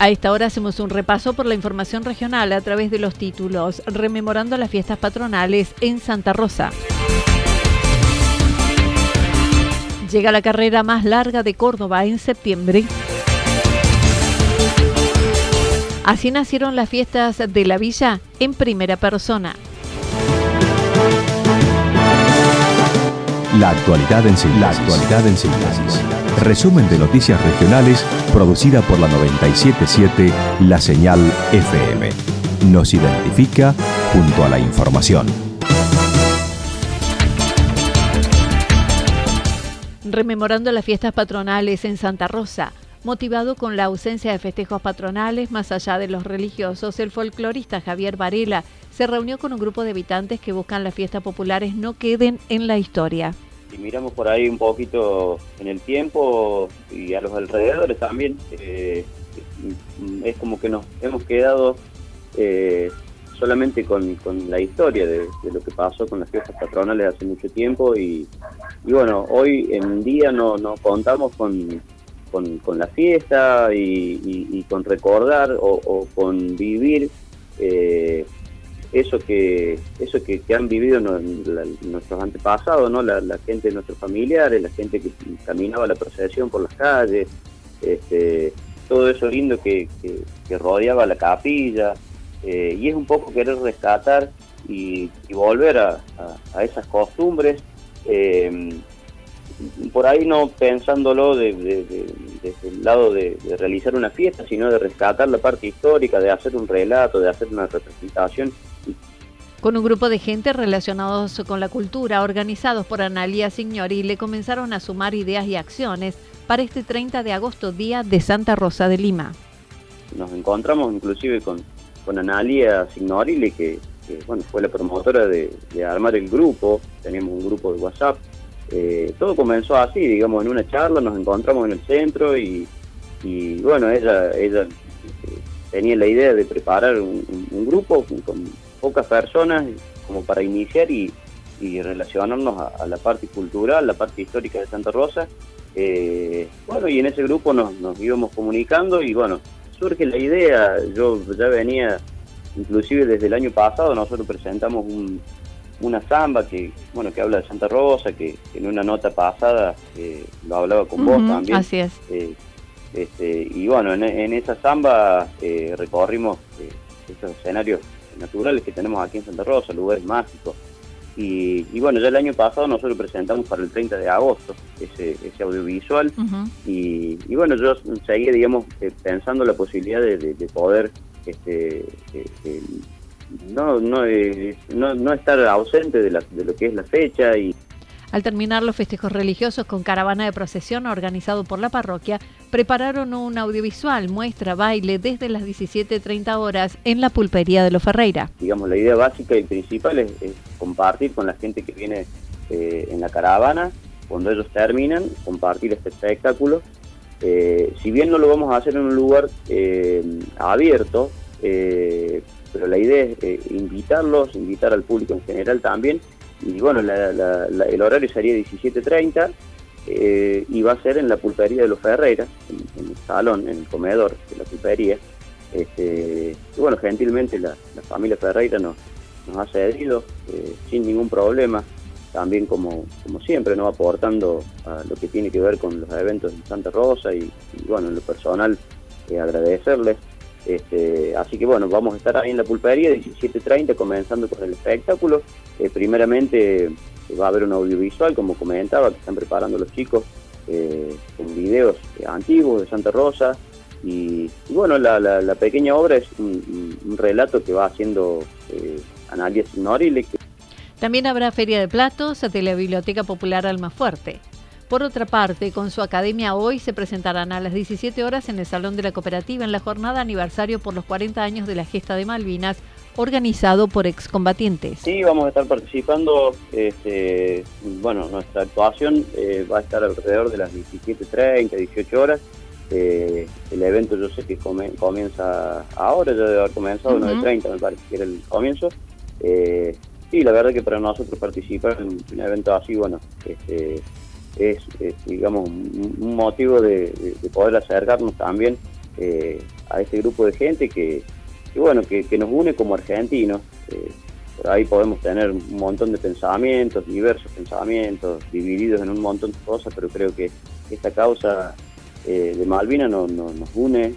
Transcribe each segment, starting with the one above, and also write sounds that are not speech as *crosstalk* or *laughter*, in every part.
A esta hora hacemos un repaso por la información regional a través de los títulos, rememorando las fiestas patronales en Santa Rosa. Llega la carrera más larga de Córdoba en septiembre. Así nacieron las fiestas de la villa en primera persona. La actualidad en síntesis. La actualidad en síntesis. Resumen de noticias regionales producida por la 977 La Señal FM. Nos identifica junto a la información. Rememorando las fiestas patronales en Santa Rosa, motivado con la ausencia de festejos patronales más allá de los religiosos, el folclorista Javier Varela se reunió con un grupo de habitantes que buscan las fiestas populares no queden en la historia. Si miramos por ahí un poquito en el tiempo y a los alrededores también, eh, es como que nos hemos quedado eh, solamente con, la historia de, lo que pasó con las fiestas patronales hace mucho tiempo y, bueno, hoy en día no, no contamos con, con, la fiesta y, con recordar o, con vivir eh, eso que eso que, han vivido nuestros antepasados, ¿no? La, gente de nuestros familiares, la gente que caminaba la procesión por las calles, este, todo eso lindo que, rodeaba la capilla, eh, y es un poco querer rescatar y, volver a, esas costumbres, eh, por ahí no pensándolo desde el lado de, de, realizar una fiesta, sino de rescatar la parte histórica, de hacer un relato, de hacer una representación con un grupo de gente relacionados con la cultura, organizados por Analia Signori, le comenzaron a sumar ideas y acciones para este 30 de agosto, día de Santa Rosa de Lima. Nos encontramos inclusive con, con Analia Signorile, que, bueno, fue la promotora de, armar el grupo, tenemos un grupo de WhatsApp. Eh, todo comenzó así, digamos, en una charla, nos encontramos en el centro y, bueno, ella, ella eh, tenía la idea de preparar un, grupo con pocas personas como para iniciar y, relacionarnos a, la parte cultural, la parte histórica de Santa Rosa. Eh, bueno, y en ese grupo nos, íbamos comunicando y bueno, surge la idea, yo ya venía, inclusive desde el año pasado, nosotros presentamos una samba que bueno que habla de Santa Rosa, que, en una nota pasada eh, lo hablaba con vos también. Así es. Eh, este, y bueno, en, en esa samba recorrimos estos escenarios naturales que tenemos aquí en Santa Rosa, lugares mágicos. Y, bueno, ya el año pasado nosotros presentamos para el 30 de agosto ese, ese audiovisual y, bueno, yo seguía, digamos, eh, pensando la posibilidad de, poder este, eh, no, no, no, no, estar ausente de, la, de lo que es la fecha y al terminar los festejos religiosos con caravana de procesión organizado por la parroquia, prepararon un audiovisual, muestra, baile desde las 17.30 horas en la pulpería de los Ferreira. Digamos, la idea básica y principal es, compartir con la gente que viene eh, en la caravana, cuando ellos terminan, compartir este espectáculo. Eh, si bien no lo vamos a hacer en un lugar eh, abierto, pero la idea es invitarlos, invitar al público en general también y bueno, el horario sería 17.30 eh, y va a ser en la pulpería de los Ferreiras, en, el salón, en el comedor de la pulpería. Este, y bueno, gentilmente la, familia Ferreira nos, nos ha cedido eh, sin ningún problema también como, como siempre, ¿no? aportando a lo que tiene que ver con los eventos en Santa Rosa y, bueno, en lo personal eh, agradecerles. Este, así que bueno, vamos a estar ahí en la pulpería 17.30 comenzando con el espectáculo. Eh, primeramente va a haber un audiovisual, como comentaba, que están preparando los chicos eh, con videos antiguos de Santa Rosa. Y, bueno, la, pequeña obra es un, relato que va haciendo eh, Analia Signorile, también habrá Feria de Platos de la Biblioteca Popular Almafuerte. Por otra parte, con su academia hoy se presentarán a las 17 horas en el Salón de la Cooperativa en la jornada aniversario por los 40 años de la gesta de Malvinas, organizado por excombatientes. Sí, vamos a estar participando. Este, bueno, nuestra actuación eh, va a estar alrededor de las 17.30, 18 horas. Eh, el evento yo sé que comienza ahora, ya debe haber comenzado, uh 9.30 me parece que era el comienzo. Eh, Sí, la verdad que para nosotros participar en un evento así, bueno, este, es, digamos, un, motivo de, poder acercarnos también eh, a este grupo de gente que, bueno, que, nos une como argentinos. Eh, por ahí podemos tener un montón de pensamientos, diversos pensamientos, divididos en un montón de cosas, pero creo que esta causa eh, de Malvina nos une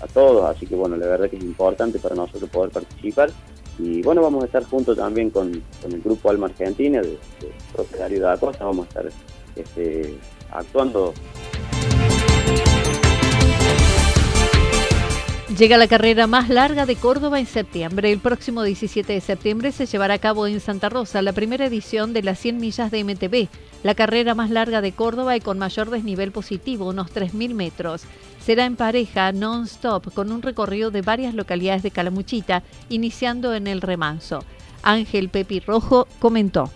a todos, así que bueno, la verdad que es importante para nosotros poder participar. Y bueno, vamos a estar juntos también con, el grupo Alma Argentina, de, de propietario de la costa, vamos a estar este, actuando. Llega la carrera más larga de Córdoba en septiembre. El próximo 17 de septiembre se llevará a cabo en Santa Rosa la primera edición de las 100 millas de MTB, la carrera más larga de Córdoba y con mayor desnivel positivo, unos 3.000 metros. Será en pareja non-stop con un recorrido de varias localidades de Calamuchita, iniciando en el remanso. Ángel Pepi Rojo comentó.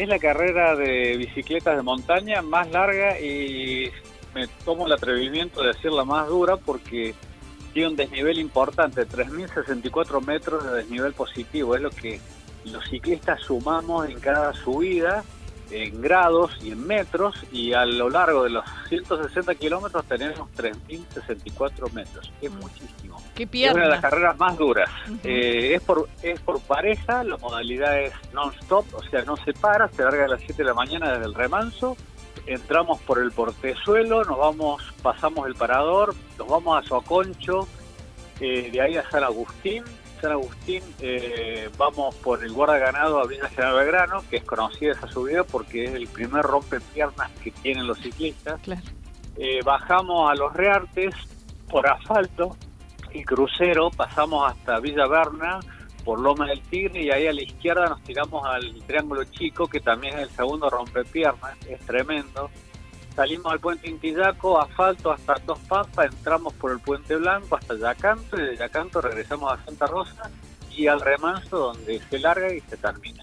Es la carrera de bicicletas de montaña más larga y me tomo el atrevimiento de decir la más dura porque tiene un desnivel importante, 3.064 metros de desnivel positivo, es lo que los ciclistas sumamos en cada subida en grados y en metros y a lo largo de los 160 kilómetros tenemos 3.064 metros, es mm. muchísimo. ¿Qué es una de las carreras más duras. Eh, es, por, es por pareja, la modalidad es non-stop, o sea, no se para, se larga a las 7 de la mañana desde el remanso entramos por el portezuelo, nos vamos, pasamos el parador, nos vamos a Soconcho, eh, de ahí a San Agustín. San Agustín eh, vamos por el guarda ganado a Villa General Belgrano, que es conocida esa subida porque es el primer rompepiernas que tienen los ciclistas. Eh, bajamos a los Reartes por asfalto y crucero, pasamos hasta Villa Berna por Loma del Tigre y ahí a la izquierda nos tiramos al Triángulo Chico, que también es el segundo rompepiernas, es tremendo. Salimos al puente Intillaco, asfalto hasta Dos Papas, entramos por el puente Blanco hasta Yacanto y de Yacanto regresamos a Santa Rosa y al remanso donde se larga y se termina.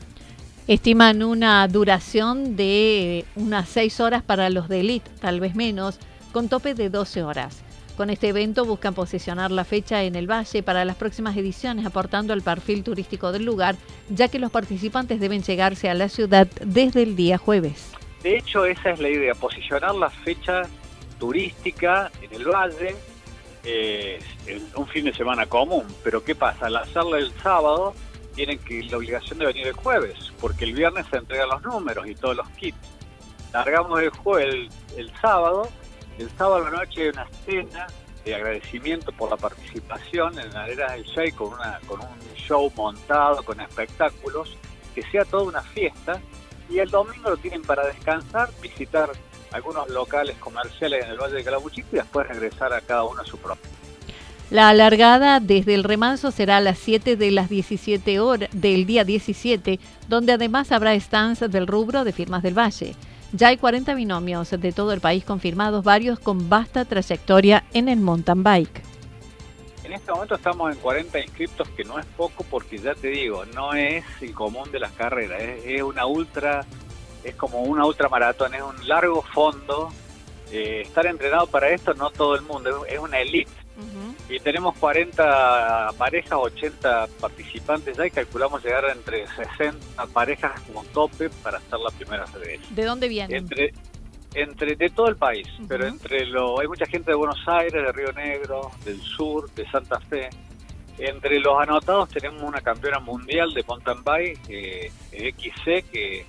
Estiman una duración de unas 6 horas para los de elite, tal vez menos, con tope de 12 horas. Con este evento buscan posicionar la fecha en el valle para las próximas ediciones, aportando al perfil turístico del lugar, ya que los participantes deben llegarse a la ciudad desde el día jueves. De hecho, esa es la idea, posicionar la fecha turística en el valle eh, en un fin de semana común. Pero ¿qué pasa? Al hacerla el sábado, tienen que la obligación de venir el jueves, porque el viernes se entregan los números y todos los kits. Largamos el, jueves, el sábado el sábado la noche hay una cena de agradecimiento por la participación en la era del Shea con, con un show montado, con espectáculos, que sea toda una fiesta. Y el domingo lo tienen para descansar, visitar algunos locales comerciales en el Valle de Calamuchito y después regresar a cada uno a su propio. La alargada desde el remanso será a las 7 de las 17 horas del día 17, donde además habrá stands del rubro de firmas del Valle. Ya hay 40 binomios de todo el país confirmados, varios con vasta trayectoria en el mountain bike. En este momento estamos en 40 inscriptos, que no es poco porque ya te digo, no es el común de las carreras, es, una ultra, es como una ultra maratón, es un largo fondo. Eh, estar entrenado para esto no todo el mundo, es una elite y tenemos 40 parejas, 80 participantes ya y calculamos llegar a entre 60 parejas como tope para hacer la primera vez. ¿De dónde vienen? Entre, entre de todo el país, pero entre lo hay mucha gente de Buenos Aires, de Río Negro, del sur, de Santa Fe. Entre los anotados tenemos una campeona mundial de mountain bike, eh, XC, que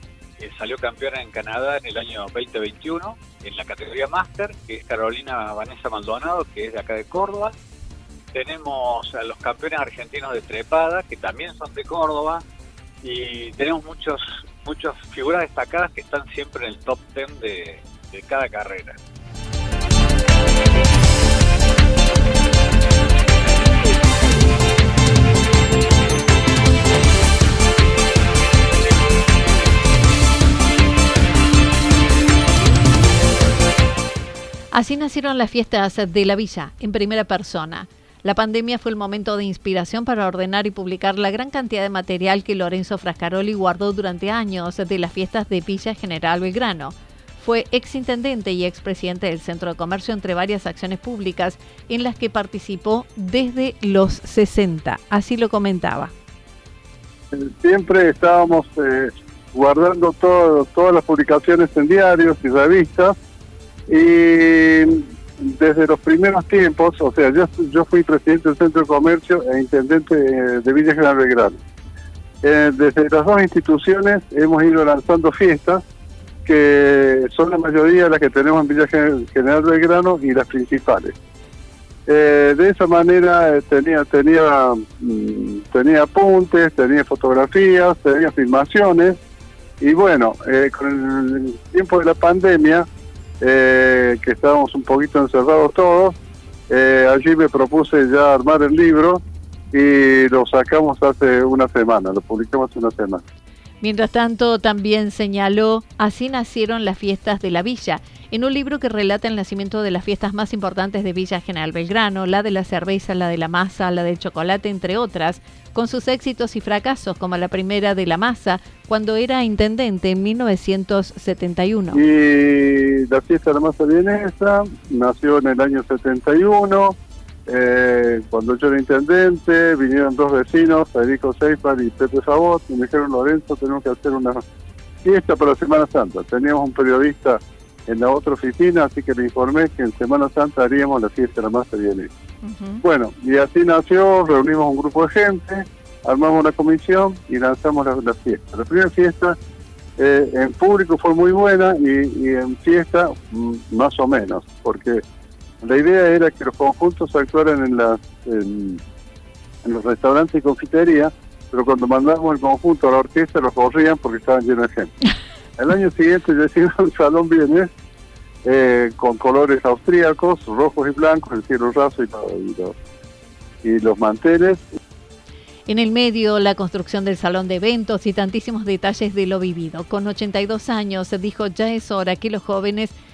salió campeona en Canadá en el año 2021 en la categoría Master, que es Carolina Vanessa Maldonado, que es de acá de Córdoba. Tenemos a los campeones argentinos de trepada, que también son de Córdoba. Y tenemos muchos, muchas figuras destacadas que están siempre en el top 10 de, de cada carrera. Así nacieron las fiestas de la villa, en primera persona. La pandemia fue el momento de inspiración para ordenar y publicar la gran cantidad de material que Lorenzo Frascaroli guardó durante años de las fiestas de Villa General Belgrano. Fue exintendente y expresidente del Centro de Comercio entre varias acciones públicas en las que participó desde los 60. Así lo comentaba. Siempre estábamos eh, guardando todas las publicaciones en diarios y revistas y desde los primeros tiempos, o sea, yo, fui presidente del Centro de Comercio e intendente de Villa General Belgrano. Eh, desde las dos instituciones hemos ido lanzando fiestas que son la mayoría de las que tenemos en Villa General Belgrano y las principales. Eh, de esa manera eh, tenía tenía mm, tenía apuntes, tenía fotografías, tenía filmaciones y bueno, con el tiempo de la pandemia eh, que estábamos un poquito encerrados todos. Eh, allí me propuse ya armar el libro y lo sacamos hace una semana, lo publicamos hace una semana. Mientras tanto, también señaló, así nacieron las fiestas de la villa, en un libro que relata el nacimiento de las fiestas más importantes de Villa General Belgrano, la de la cerveza, la de la masa, la del chocolate, entre otras, con sus éxitos y fracasos, como la primera de la masa, cuando era intendente en 1971. Y la fiesta de la masa vienesa nació en el año 71 eh, cuando yo era intendente, vinieron dos vecinos, Federico Seifar y Pepe Sabot, y me dijeron, Lorenzo, tenemos que hacer una fiesta para Semana Santa. Teníamos un periodista en la otra oficina, así que le informé que en Semana Santa haríamos la fiesta de la masa bien Bueno, y así nació, reunimos un grupo de gente, armamos una comisión y lanzamos la, fiesta. La primera fiesta eh, en público fue muy buena y, en fiesta mm, más o menos, porque la idea era que los conjuntos actuaran en, las, en, los restaurantes y confiterías, pero cuando mandamos el conjunto a la orquesta los corrían porque estaban llenos de gente. *laughs* El año siguiente yo hice un salón bienes eh, con colores austríacos, rojos y blancos, el cielo raso y, los, y los manteles. En el medio, la construcción del salón de eventos y tantísimos detalles de lo vivido. Con 82 años, dijo ya es hora que los jóvenes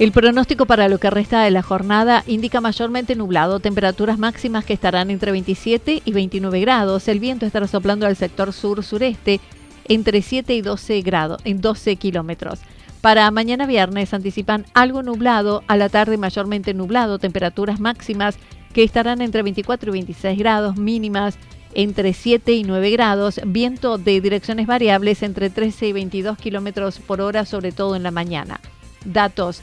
El pronóstico para lo que resta de la jornada indica mayormente nublado, temperaturas máximas que estarán entre 27 y 29 grados. El viento estará soplando al sector sur-sureste entre 7 y 12 grados, en 12 kilómetros. Para mañana viernes anticipan algo nublado, a la tarde mayormente nublado, temperaturas máximas que estarán entre 24 y 26 grados, mínimas entre 7 y 9 grados, viento de direcciones variables entre 13 y 22 kilómetros por hora, sobre todo en la mañana. Datos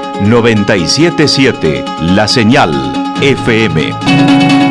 977 La Señal FM.